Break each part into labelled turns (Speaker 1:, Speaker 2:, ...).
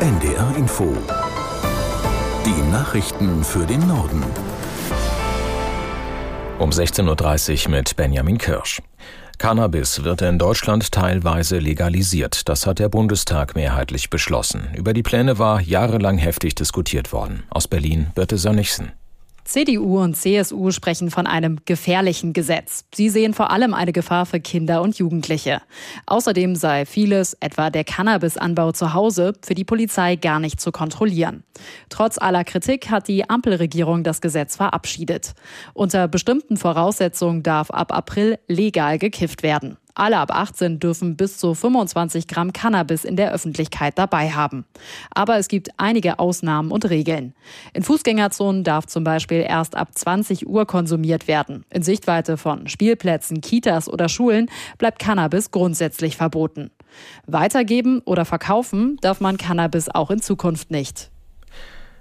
Speaker 1: NDR Info. Die Nachrichten für den Norden.
Speaker 2: Um 16.30 Uhr mit Benjamin Kirsch. Cannabis wird in Deutschland teilweise legalisiert. Das hat der Bundestag mehrheitlich beschlossen. Über die Pläne war jahrelang heftig diskutiert worden. Aus Berlin Birte Sönnigsen.
Speaker 3: CDU und CSU sprechen von einem gefährlichen Gesetz. Sie sehen vor allem eine Gefahr für Kinder und Jugendliche. Außerdem sei vieles, etwa der Cannabisanbau zu Hause, für die Polizei gar nicht zu kontrollieren. Trotz aller Kritik hat die Ampelregierung das Gesetz verabschiedet. Unter bestimmten Voraussetzungen darf ab April legal gekifft werden. Alle ab 18 dürfen bis zu 25 Gramm Cannabis in der Öffentlichkeit dabei haben. Aber es gibt einige Ausnahmen und Regeln. In Fußgängerzonen darf zum Beispiel erst ab 20 Uhr konsumiert werden. In Sichtweite von Spielplätzen, Kitas oder Schulen bleibt Cannabis grundsätzlich verboten. Weitergeben oder verkaufen darf man Cannabis auch in Zukunft nicht.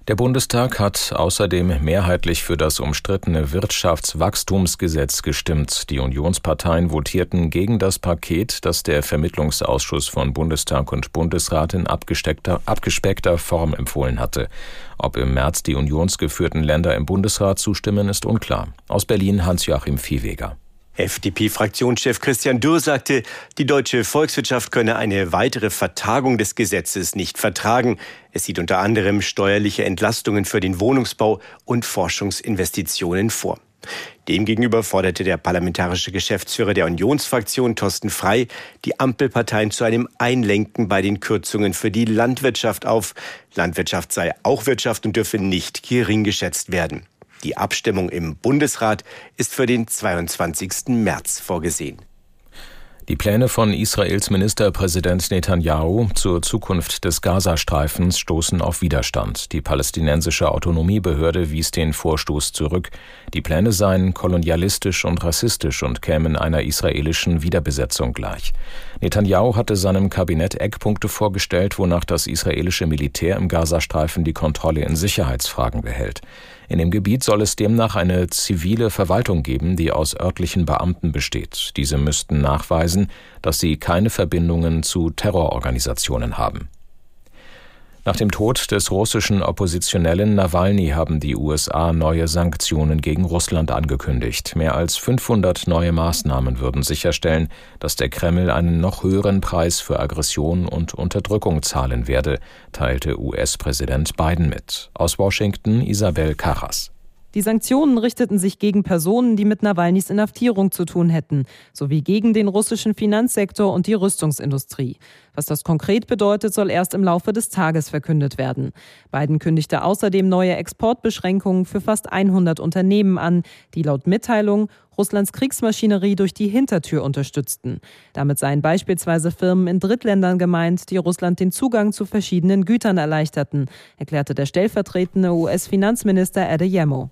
Speaker 2: Der Bundestag hat außerdem mehrheitlich für das umstrittene Wirtschaftswachstumsgesetz gestimmt. Die Unionsparteien votierten gegen das Paket, das der Vermittlungsausschuss von Bundestag und Bundesrat in abgespeckter Form empfohlen hatte. Ob im März die unionsgeführten Länder im Bundesrat zustimmen, ist unklar. Aus Berlin Hans-Joachim Viehweger.
Speaker 4: FDP-Fraktionschef Christian Dürr sagte, die deutsche Volkswirtschaft könne eine weitere Vertagung des Gesetzes nicht vertragen. Es sieht unter anderem steuerliche Entlastungen für den Wohnungsbau und Forschungsinvestitionen vor. Demgegenüber forderte der parlamentarische Geschäftsführer der Unionsfraktion Thorsten Frei die Ampelparteien zu einem Einlenken bei den Kürzungen für die Landwirtschaft auf. Landwirtschaft sei auch Wirtschaft und dürfe nicht gering geschätzt werden. Die Abstimmung im Bundesrat ist für den 22. März vorgesehen.
Speaker 2: Die Pläne von Israels Ministerpräsident Netanyahu zur Zukunft des Gazastreifens stoßen auf Widerstand. Die palästinensische Autonomiebehörde wies den Vorstoß zurück. Die Pläne seien kolonialistisch und rassistisch und kämen einer israelischen Wiederbesetzung gleich. Netanyahu hatte seinem Kabinett Eckpunkte vorgestellt, wonach das israelische Militär im Gazastreifen die Kontrolle in Sicherheitsfragen behält. In dem Gebiet soll es demnach eine zivile Verwaltung geben, die aus örtlichen Beamten besteht. Diese müssten nachweisen, dass sie keine Verbindungen zu Terrororganisationen haben. Nach dem Tod des russischen Oppositionellen Nawalny haben die USA neue Sanktionen gegen Russland angekündigt. Mehr als 500 neue Maßnahmen würden sicherstellen, dass der Kreml einen noch höheren Preis für Aggression und Unterdrückung zahlen werde, teilte US-Präsident Biden mit. Aus Washington Isabel Carras.
Speaker 5: Die Sanktionen richteten sich gegen Personen, die mit Nawalnys Inhaftierung zu tun hätten, sowie gegen den russischen Finanzsektor und die Rüstungsindustrie. Was das konkret bedeutet, soll erst im Laufe des Tages verkündet werden. Biden kündigte außerdem neue Exportbeschränkungen für fast 100 Unternehmen an, die laut Mitteilung Russlands Kriegsmaschinerie durch die Hintertür unterstützten. Damit seien beispielsweise Firmen in Drittländern gemeint, die Russland den Zugang zu verschiedenen Gütern erleichterten, erklärte der stellvertretende US-Finanzminister Adeyemo.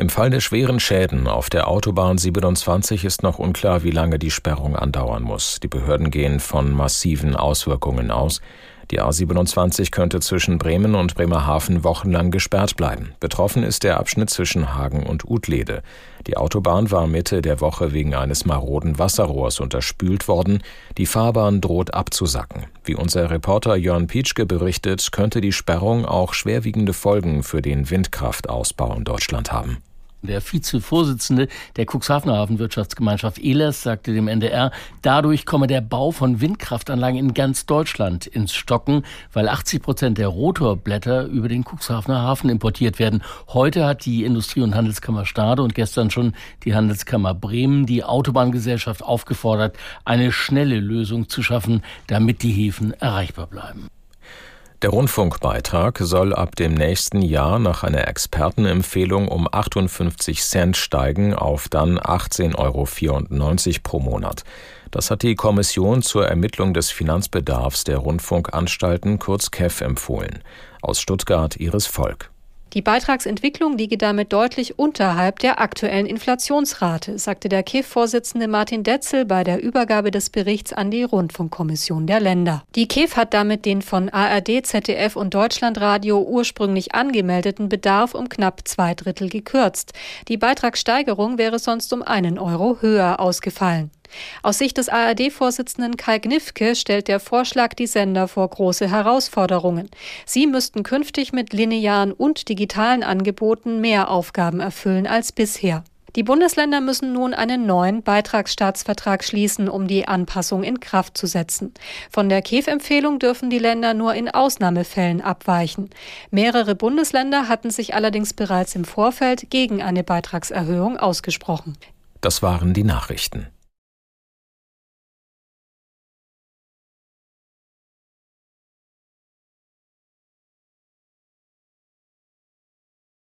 Speaker 2: Im Fall der schweren Schäden auf der Autobahn 27 ist noch unklar, wie lange die Sperrung andauern muss. Die Behörden gehen von massiven Auswirkungen aus. Die A27 könnte zwischen Bremen und Bremerhaven wochenlang gesperrt bleiben. Betroffen ist der Abschnitt zwischen Hagen und Utlede. Die Autobahn war Mitte der Woche wegen eines maroden Wasserrohrs unterspült worden. Die Fahrbahn droht abzusacken. Wie unser Reporter Jörn Pietschke berichtet, könnte die Sperrung auch schwerwiegende Folgen für den Windkraftausbau in Deutschland haben.
Speaker 6: Der Vizevorsitzende der Cuxhavener Hafenwirtschaftsgemeinschaft ELES sagte dem NDR, dadurch komme der Bau von Windkraftanlagen in ganz Deutschland ins Stocken, weil 80 Prozent der Rotorblätter über den Cuxhavener Hafen importiert werden. Heute hat die Industrie- und Handelskammer Stade und gestern schon die Handelskammer Bremen die Autobahngesellschaft aufgefordert, eine schnelle Lösung zu schaffen, damit die Häfen erreichbar bleiben.
Speaker 2: Der Rundfunkbeitrag soll ab dem nächsten Jahr nach einer Expertenempfehlung um 58 Cent steigen auf dann 18,94 Euro pro Monat. Das hat die Kommission zur Ermittlung des Finanzbedarfs der Rundfunkanstalten kurz KEF empfohlen. Aus Stuttgart Iris Volk.
Speaker 7: Die Beitragsentwicklung liege damit deutlich unterhalb der aktuellen Inflationsrate, sagte der KEF-Vorsitzende Martin Detzel bei der Übergabe des Berichts an die Rundfunkkommission der Länder. Die KEF hat damit den von ARD, ZDF und Deutschlandradio ursprünglich angemeldeten Bedarf um knapp zwei Drittel gekürzt. Die Beitragssteigerung wäre sonst um einen Euro höher ausgefallen. Aus Sicht des ARD-Vorsitzenden Kai Gnifke stellt der Vorschlag die Sender vor große Herausforderungen. Sie müssten künftig mit linearen und digitalen Angeboten mehr Aufgaben erfüllen als bisher. Die Bundesländer müssen nun einen neuen Beitragsstaatsvertrag schließen, um die Anpassung in Kraft zu setzen. Von der KEF-Empfehlung dürfen die Länder nur in Ausnahmefällen abweichen. Mehrere Bundesländer hatten sich allerdings bereits im Vorfeld gegen eine Beitragserhöhung ausgesprochen.
Speaker 2: Das waren die Nachrichten.